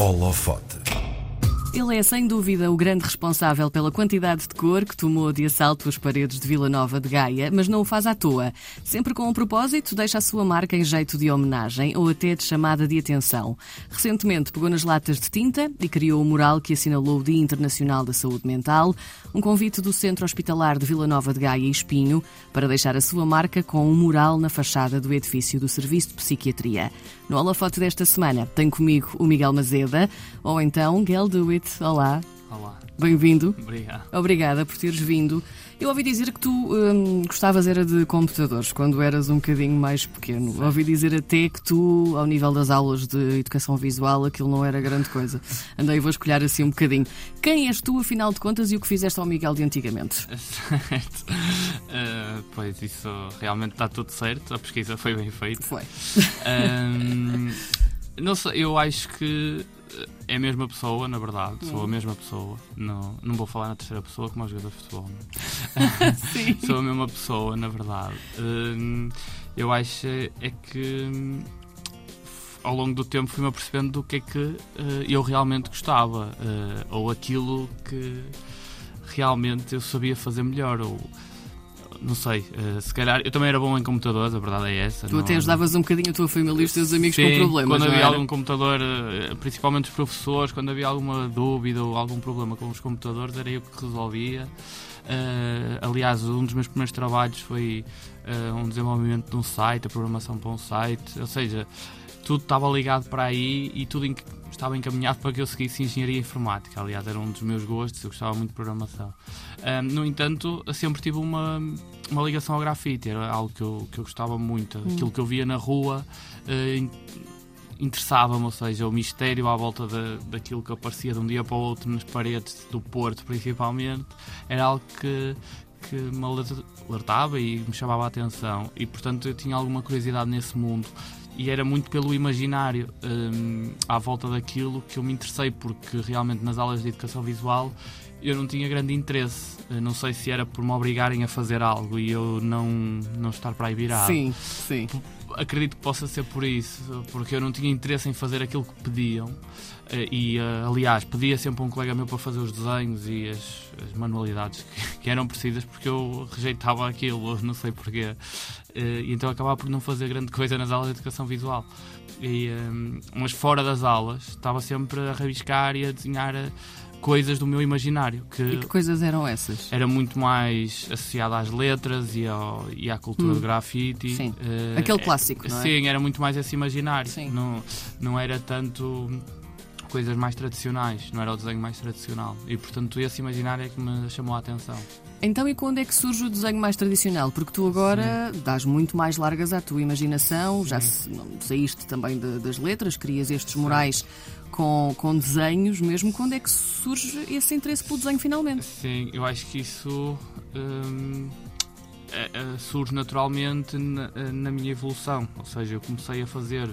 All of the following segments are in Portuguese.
Holofote. Ele é sem dúvida o grande responsável pela quantidade de cor que tomou de assalto as paredes de Vila Nova de Gaia, mas não o faz à toa. Sempre com um propósito, deixa a sua marca em jeito de homenagem ou até de chamada de atenção. Recentemente pegou nas latas de tinta e criou o mural que assinalou o Dia Internacional da Saúde Mental, um convite do Centro Hospitalar de Vila Nova de Gaia e Espinho para deixar a sua marca com um mural na fachada do edifício do Serviço de Psiquiatria. No holofote desta semana tenho comigo o Miguel Mazeda, ou então Gail Dewitt. Olá. Olá. Bem-vindo. Obrigado. Obrigada por teres vindo. Eu ouvi dizer que tu hum, gostavas era de computadores quando eras um bocadinho mais pequeno. Sim. Ouvi dizer até que tu, ao nível das aulas de educação visual, aquilo não era grande coisa. Andei, vou escolher assim um bocadinho. Quem és tu, afinal de contas, e o que fizeste ao Miguel de antigamente? Certo. Uh, pois isso realmente está tudo certo, a pesquisa foi bem feita. Foi. Ahm, não sei, eu acho que é a mesma pessoa, na verdade, sou a mesma pessoa. Não, não vou falar na terceira pessoa como aos jogadores de futebol. não. Sim. sou a mesma pessoa, na verdade. Hum, eu acho é que hum, ao longo do tempo fui-me apercebendo do que é que eh, eu realmente gostava, eh, ou aquilo que realmente eu sabia fazer melhor, ou não sei, eh, se calhar eu também era bom em computadores, a verdade é essa. Tu não- até ajudavas um bocadinho a tua família e os teus amigos Sim, com problemas. Quando havia algum computador, eh, principalmente os professores, quando havia alguma dúvida ou algum problema com os computadores, era eu que resolvia. Eh, aliás, um dos meus primeiros trabalhos foi eh, um desenvolvimento de um site, a programação para um site, ou seja, tudo estava ligado para aí e tudo estava encaminhado para que eu seguisse engenharia informática. Aliás, era um dos meus gostos, eu gostava muito de programação. Ahm, no entanto, sempre tive uma, uma ligação ao grafite, era algo que eu, que eu gostava muito. Aquilo que eu via na rua in- interessava-me, ou seja, o mistério à volta da, daquilo que aparecia de um dia para o outro nas paredes do Porto, principalmente, era algo que, que me aler- alertava e me chamava a atenção. E, portanto, eu tinha alguma curiosidade nesse mundo. E era muito pelo imaginário hum, à volta daquilo que eu me interessei, porque realmente nas aulas de educação visual eu não tinha grande interesse. Eu não sei se era por me obrigarem a fazer algo e eu não, não estar para aí virado. Sim, sim. Acredito que possa ser por isso, porque eu não tinha interesse em fazer aquilo que pediam. Eh, E, eh, aliás, pedia sempre a um colega meu para fazer os desenhos e as, as manualidades que, que eram precisas, porque eu rejeitava aquilo, não sei porquê. Eh, E então acabava por não fazer grande coisa nas aulas de educação visual. E, mas fora das aulas, estava sempre a rabiscar e a desenhar coisas do meu imaginário. E que coisas eram essas? Era muito mais associado às letras e, ao- e à cultura Hum. do grafite. Sim. Eh, Aquele é- clássico, não é? Sim, era muito mais esse imaginário. Sim. Não, não era tanto coisas mais tradicionais, não era o desenho mais tradicional. E portanto esse imaginário é que me chamou a atenção. Então, e quando é que surge o desenho mais tradicional? Porque tu agora dás muito mais largas à tua imaginação, já sa- não, saíste também da- das letras, crias estes murais com, com desenhos mesmo. Quando é que surge esse interesse pelo desenho finalmente? Sim, eu acho que isso hum, é- é- surge naturalmente na, na minha evolução. Ou seja, eu comecei a fazer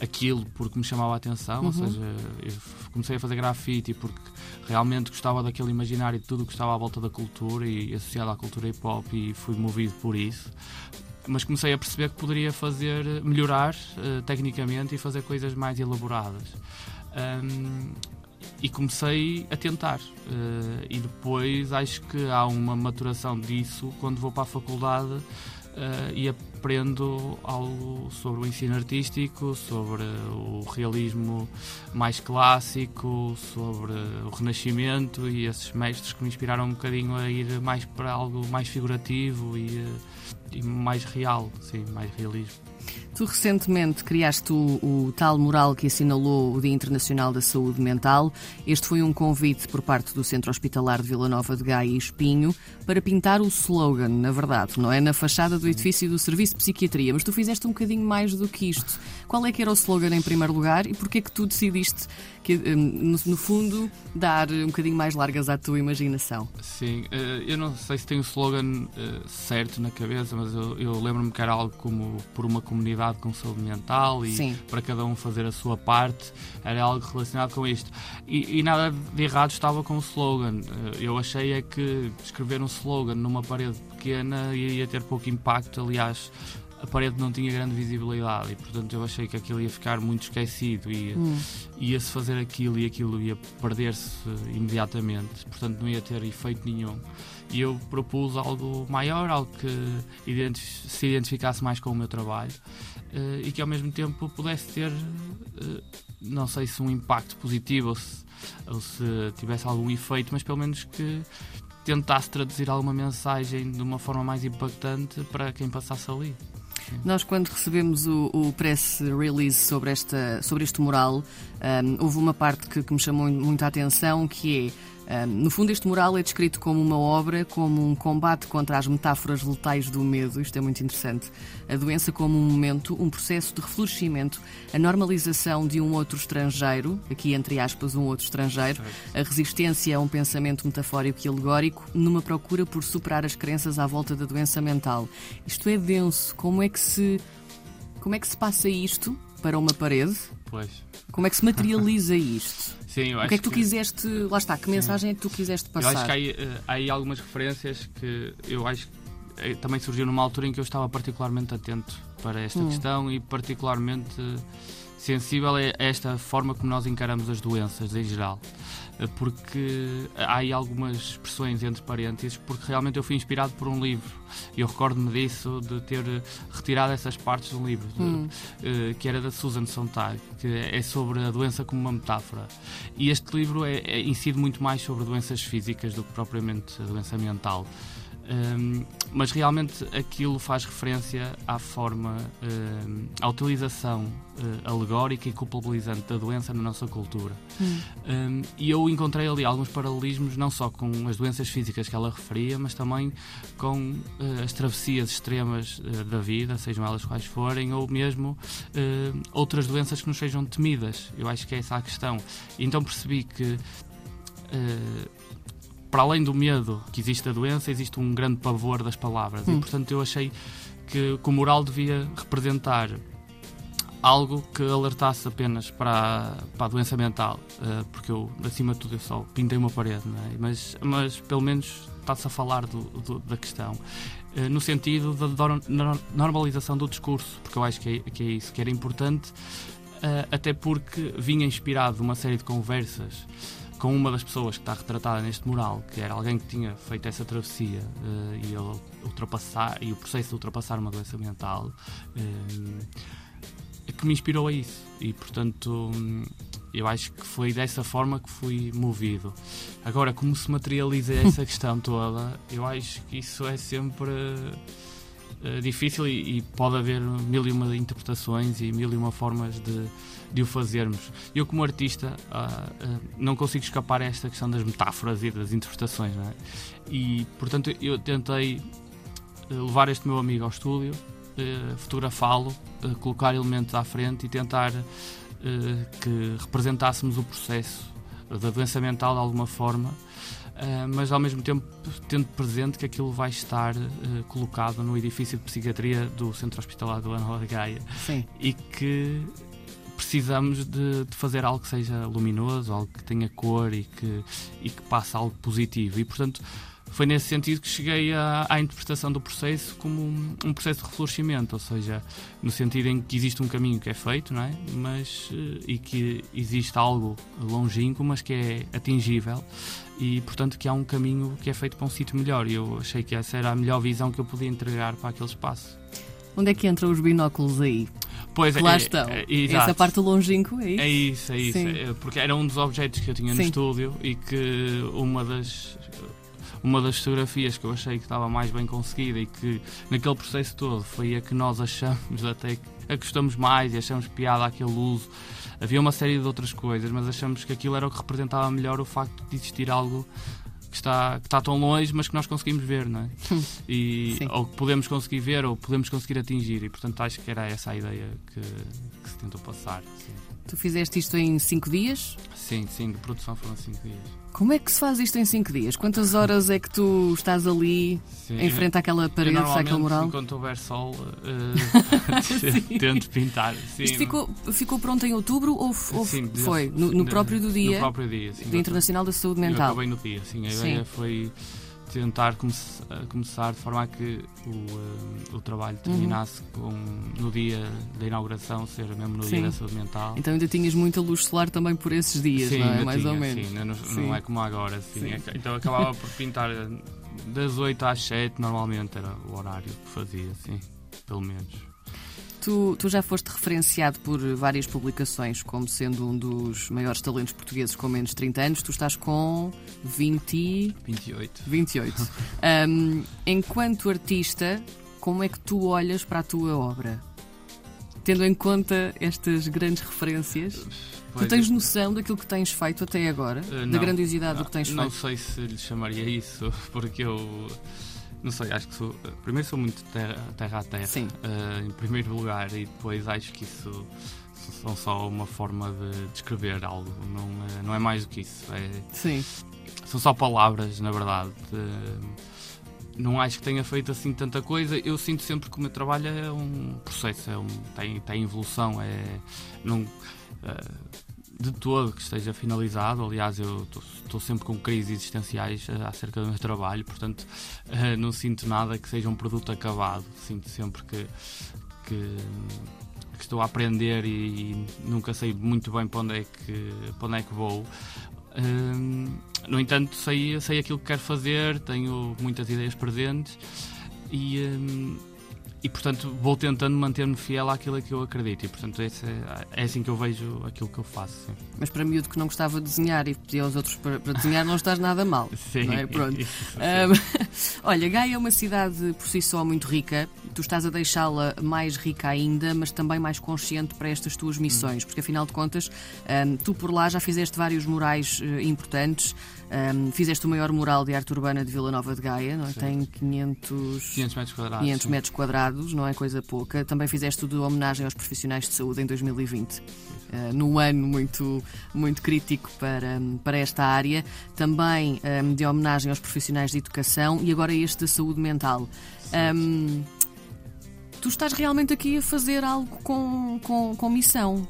aquilo porque me chamava a atenção, ou seja, eu comecei a fazer grafite porque realmente gostava daquele imaginário de tudo o que estava à volta da cultura e associado à cultura hip hop e fui movido por isso. Mas comecei a perceber que poderia fazer, melhorar eh, tecnicamente e fazer coisas mais elaboradas. Hum, e comecei a tentar. Eh, e depois acho que há uma maturação disso quando vou para a faculdade eh, e aprendo algo sobre o ensino artístico, sobre o realismo mais clássico, sobre o Renascimento e esses mestres que me inspiraram um bocadinho a ir mais para algo mais figurativo e, eh, e mais real, sim, mais realismo. Tu recentemente criaste o, o tal mural que assinalou o Dia Internacional da Saúde Mental. Este foi um convite por parte do Centro Hospitalar de Vila Nova de Gaia e Espinho para pintar o slogan, na verdade, não é? Na fachada do edifício do Serviço de Psiquiatria. Mas tu fizeste um bocadinho mais do que isto. Qual é que era o slogan em primeiro lugar e porquê que tu decidiste, que, hum, no, no fundo, dar um bocadinho mais largas à tua imaginação? Sim, eh, eu não sei se tenho o slogan eh, certo na cabeça, mas eu, eu lembro-me que era algo como por uma comunidade com saúde mental e Sim. para cada um fazer a sua parte, era algo relacionado com isto. E, e nada de errado estava com o slogan. Eh, Eu achei é que escrever um slogan numa parede pequena iria ter pouco impacto, aliás. A parede não tinha grande visibilidade e portanto eu achei que aquilo ia ficar muito esquecido e Hum. ia-se fazer aquilo e aquilo ia perder-se imediatamente, portanto não ia ter efeito nenhum. E eu propus algo maior, algo que identif- se identificasse mais com o meu trabalho eh, e que ao mesmo tempo pudesse ter, eh, não sei se um impacto positivo ou se, ou se tivesse algum efeito, mas pelo menos que tentasse traduzir alguma mensagem de uma forma mais impactante para quem passasse ali. Nós, quando recebemos o, o press release sobre, esta, sobre este mural, um, houve uma parte que, que me chamou muito a atenção, que é, um, no fundo, este mural é descrito como uma obra, como um combate contra as metáforas letais do medo, isto é muito interessante, a doença como um momento, um processo de reflorescimento, a normalização de um outro estrangeiro, aqui entre aspas, um outro estrangeiro, a resistência a um pensamento metafórico e alegórico, numa procura por superar as crenças à volta da doença mental. Isto é denso. Como é que se, como é que se passa isto para uma parede? Pois. Como é que se materializa isto? Sim, eu O acho que é que tu quiseste. Lá está, que mensagem é que tu quiseste Eu passar? acho que há, aí, eh, há aí algumas referências que eu acho que eh, também surgiu numa altura em que eu estava particularmente atento para esta Hum. questão e particularmente sensível a esta forma como nós encaramos as doenças em geral. Eh, Porque há aí algumas expressões entre parênteses, porque realmente eu fui inspirado por um livro. E eu recordo-me disso, de ter retirado essas partes de um livro, de- Hum. eh, que era da Susan Sontag, que é sobre a doença como uma metáfora. E este livro é, é- incide muito mais sobre doenças físicas do que propriamente a doença mental. Hum, mas realmente aquilo faz referência à forma, hum, à utilização eh, alegórica e culpabilizante da doença na nossa cultura. Hum. Hum, e eu encontrei ali alguns paralelismos, não só com as doenças físicas que ela referia, mas também com eh, as travessias extremas eh, da vida, sejam elas quais forem, ou mesmo outras doenças que nos sejam temidas. Eu acho que é essa a questão. Então percebi que. Para além do medo que existe da doença, existe um grande pavor das palavras. Hum. E, portanto, eu achei que, que o moral devia representar algo que alertasse apenas para, a- para a doença mental, eh, porque eu, acima de tudo, eu só pintei uma parede, é? mas, mas pelo menos está-se a falar do- do- da questão, eh, no sentido da normalização do discurso, porque eu acho que é, que é isso que era importante, eh, até porque vinha inspirado de uma série de conversas com uma das pessoas que está retratada neste mural, que era alguém que tinha feito essa travessia eh, e ele ultrapassar e o processo de ultrapassar uma doença mental é que me inspirou a isso. E portanto hum, eu acho que foi dessa forma que fui movido. Agora como se materializa essa questão toda eu acho que isso é sempre eh, difícil e, e pode haver mil e uma interpretações e mil e uma formas de, de o fazermos eu como artista ah, ah, não consigo escapar a esta questão das metáforas e das interpretações é? e portanto eu tentei eh, levar este meu amigo ao estúdio eh, fotografá-lo, colocar elementos à frente e tentar que representássemos o processo da doença mental de alguma forma, eh, mas ao mesmo tempo tendo presente que aquilo vai estar eh, colocado no edifício de psiquiatria do Centro Hospitalar do Ana de Gaia Sim. e que precisamos de, de fazer algo que seja luminoso, algo que tenha cor e que, e que passe algo positivo. E, portanto, foi nesse sentido que cheguei à, à interpretação do processo como um, um processo de reflorescimento, ou seja, no sentido em que existe um caminho que é feito, não é? Mas, eh, e que existe algo longínquo, mas que é atingível e, portanto, que há um caminho que é feito para um sítio melhor. E eu achei que essa era a melhor visão que eu podia entregar para aquele espaço. Onde é que entram os binóculos aí? Pois Que lá é, estão. é, é, Essa parte longínquo, é isso? É isso, é isso. É, porque era um dos objetos que eu tinha no Sim. estúdio e que uma das uma das fotografias que eu achei que estava mais bem conseguida e que naquele processo todo foi a que nós achamos até que a que gostamos mais e achamos piada àquele uso. Havia uma série de outras coisas, mas achamos que aquilo era o que representava melhor o facto de existir algo que está, que está tão longe, mas que nós conseguimos ver, não é? E, Sim. ou que podemos conseguir ver ou podemos conseguir atingir. E portanto acho que era essa a ideia que, que se tentou passar. Sim. Tu fizeste isto em 5 dias? Sim, sim, de produção foram 5 dias. Como é que se faz isto em 5 dias? Quantas horas é que tu estás ali Sim, em frente àquela eu parede, àquele mural? Enquanto houver sol, eh, tento pintar. Sim, Isto ficou, ficou pronto em outubro ou, ou Sim, foi? No, no próprio do dia No próprio dia, sim. do Internacional da Saúde Eu Mental? acabei no dia, sim. A ideia foi tentar come começar de forma a que o, uh, o trabalho uhum. terminasse uhum. com, no dia da inauguração, ser mesmo no sim. dia da saúde mental. Então ainda tinhas muita luz solar também por esses dias, sim, não é? Mais tinha, ou menos. Sim, não, sim. não é como agora. Sim. Então acabava por pintar das 8 às 7, normalmente era o horário que fazia, sim, pelo menos. Tu, tu, já foste referenciado por várias publicações como sendo um dos maiores talentos portugueses com menos de 30 anos. Tu estás com 20... 28. 28. um, enquanto artista, como é que tu olhas para a tua obra? Tendo em conta estas grandes referências, pois tu tens noção daquilo que tens feito até agora? Uh, da grandiosidade não, do que tens não feito? Não sei se lhe chamaria isso, porque eu não sei, acho que sou. Primeiro sou muito terra, terra a terra. Sim. Uh, em primeiro lugar, e depois acho que isso são só uma forma de descrever algo. Não, é, não é mais do que isso. É, Sim. São só palavras, na verdade. Uh, não acho que tenha feito assim tanta coisa. Eu sinto sempre que o meu trabalho é um processo, é um, tem, tem evolução. É, não, uh, de todo que esteja finalizado. Aliás, eu estou sempre com crises existenciais uh, acerca do meu trabalho, portanto, uh, não sinto nada que seja um produto acabado. Sinto sempre que, que, que estou a aprender e, e, nunca sei muito bem para onde é que, para onde é que vou. Uh, no entanto, sei, sei aquilo que quero fazer, tenho muitas ideias presentes e e portanto vou tentando manter-me fiel àquilo que eu acredito e portanto é, é assim que eu vejo aquilo que eu faço. Sim. Mas para miúdo que não gostava de desenhar e pedia aos outros para, para desenhar, não estás nada mal. sim. É? Pronto. um, olha, Gaia é uma cidade por si só muito rica, tu estás a deixá-la mais rica ainda, mas também mais consciente para estas tuas missões, hum. porque afinal de contas, um, tu por lá já fizeste vários murais uh, importantes. Um, fizeste o maior mural de arte urbana de Vila Nova de Gaia, não é? tem 500, 500 metros quadrados. 500 metros quadrados, não é coisa pouca. Também fizeste o de homenagem aos profissionais de saúde em 2020. Uh, ah, num ano muito, muito crítico para, para esta área, também um, de homenagem aos profissionais de educação e agora este da saúde mental. Um, tu estás realmente aqui a fazer algo com, com, com missão,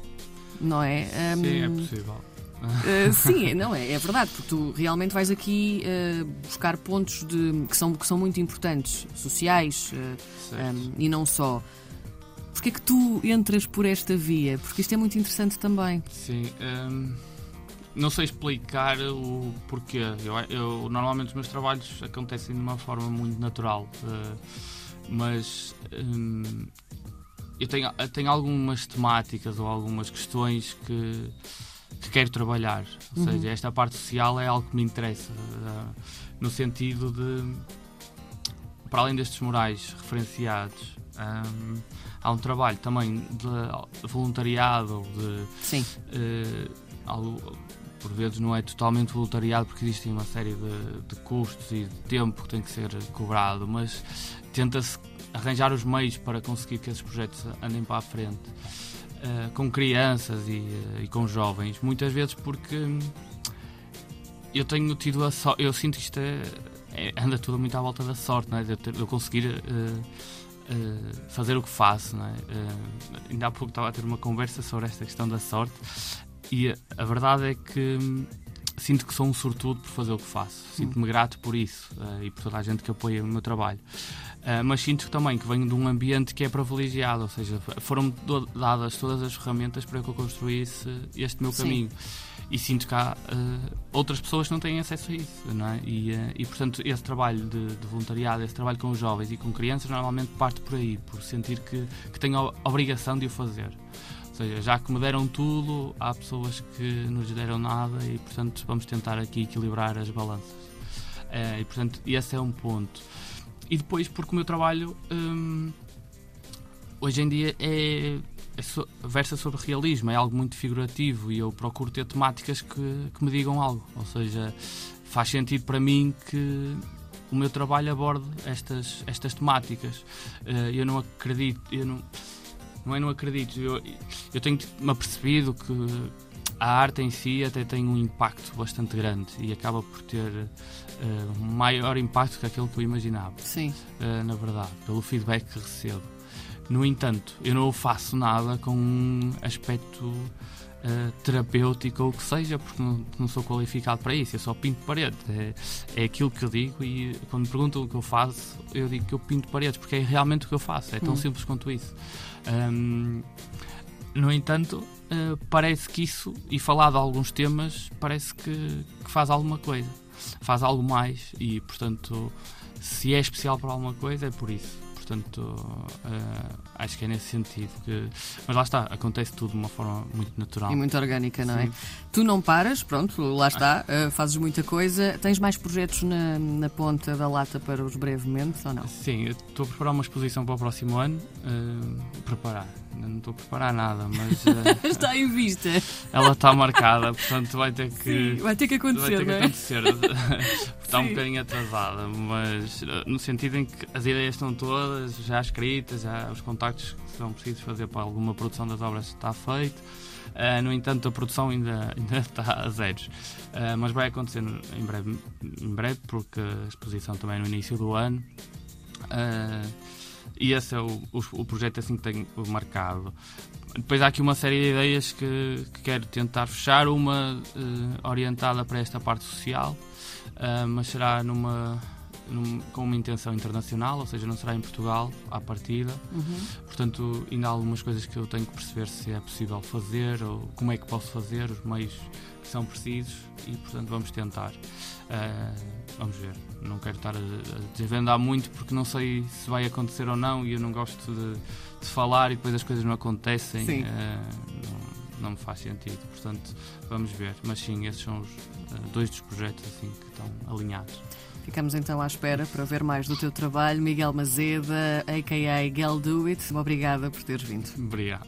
não é? Sim, é possível. Uh, sim, não é, é verdade, porque tu realmente vais aqui uh, buscar pontos de, que, são, que são muito importantes, sociais uh, um, e não só. Porquê é que tu entras por esta via? Porque isto é muito interessante também. Sim, um, não sei explicar o porquê. Eu, eu, normalmente os meus trabalhos acontecem de uma forma muito natural, mas um, eu tenho, tenho algumas temáticas ou algumas questões que que quero trabalhar. Ou uhum. seja, esta parte social é algo que me interessa, uh, no sentido de, para além destes morais referenciados, um, há um trabalho também de voluntariado, de. Sim. Uh, algo, por vezes não é totalmente voluntariado porque existem uma série de, de custos e de tempo que tem que ser cobrado, mas tenta-se arranjar os meios para conseguir que esses projetos andem para a frente. Uh, com crianças e, uh, e, com jovens, muitas vezes porque eu tenho tido a sorte, eu sinto que isto é, é, anda tudo muito à volta da sorte, não é? de, eu conseguir uh, fazer o que faço. Não é? ainda há pouco estava a ter uma conversa sobre esta questão da sorte e a, verdade é que hum, sinto que sou um sortudo por fazer o que faço, sinto-me grato por isso e por toda a gente que apoia o meu trabalho. Uh, mas sinto também que venho de um ambiente que é privilegiado, ou seja, foram dadas todas as ferramentas para que eu construísse este meu caminho. Sim. E sinto que há uh, outras pessoas que não têm acesso a isso, não é? E, uh, e portanto, esse trabalho de, de, voluntariado, esse trabalho com os jovens e com crianças, normalmente parte por aí, por sentir que, que tenho a obrigação de o fazer. Ou seja, já que me deram tudo, há pessoas que nos deram nada e, portanto, vamos tentar aqui equilibrar as balanças. e, portanto, esse é um ponto. E depois, porque o meu trabalho hum, hoje em dia é, é so, versa sobre realismo, é algo muito figurativo e eu procuro ter temáticas que, que me digam algo. Ou seja, faz sentido para mim que o meu trabalho aborde estas, estas temáticas. Uh, eu não acredito, eu não, não é não acredito, eu, eu tenho-me apercebido que a arte em si até tem um impacto bastante grande e acaba por ter uh, maior impacto que aquele que eu imaginava. Sim. Uh, na verdade, pelo feedback que recebo. No entanto, eu não faço nada com um aspecto uh, terapêutica ou o que seja, porque não, não, sou qualificado para isso, eu só pinto paredes. É, é aquilo que eu digo e quando me perguntam o que eu faço, eu digo que eu pinto paredes, porque é realmente o que eu faço, é tão hum. simples quanto isso. Um, no entanto, uh, parece que isso, e falar de alguns temas, parece que, que faz alguma coisa, faz algo mais e, portanto, se é especial para alguma coisa, é por isso portanto uh, acho que é nesse sentido que mas lá está, acontece tudo de uma forma muito natural e muito orgânica, não é? Sim. é? Tu não paras, pronto, lá está, uh, fazes muita coisa. Tens mais projetos na, na ponta da lata para os brevemente ou não? Sim, estou a preparar uma exposição para o próximo ano. Uh, preparar, não estou a preparar nada, mas. Uh, está em vista. Ela está marcada, portanto vai ter que. Sim, vai ter que acontecer, vai ter que é? acontecer. está Sim. um bocadinho atrasada, mas no sentido em que as ideias estão todas já escritas, já os contactos que são precisos fazer para alguma produção das obras está feito. Uh, no entanto, a produção ainda, ainda está a zeros. Uh, mas vai acontecer em breve, em breve, porque a exposição também é no início do ano. Uh, e esse é o, o, o, projeto assim que tenho marcado. Depois há aqui uma série de ideias que, que quero tentar fechar, uma orientada para esta parte social, mas será numa num, com uma intenção internacional, ou seja, não será em Portugal à partida. Uhum. Portanto, ainda há algumas coisas que eu tenho que perceber se é possível fazer ou como é que posso fazer, os meios que são precisos e, portanto, vamos tentar. Uh, vamos ver. Não quero estar a, a desvendar muito porque não sei se vai acontecer ou não e eu não gosto de, de falar e depois as coisas não acontecem. Uh, não, não, me faz sentido. Portanto, vamos ver. Mas sim, esses são os uh, dois dos projetos assim, que estão alinhados. Ficamos então à espera para ver mais do teu trabalho. Miguel Mazeda, a.k.a. Gal Do It, obrigada por teres vindo. Obrigado.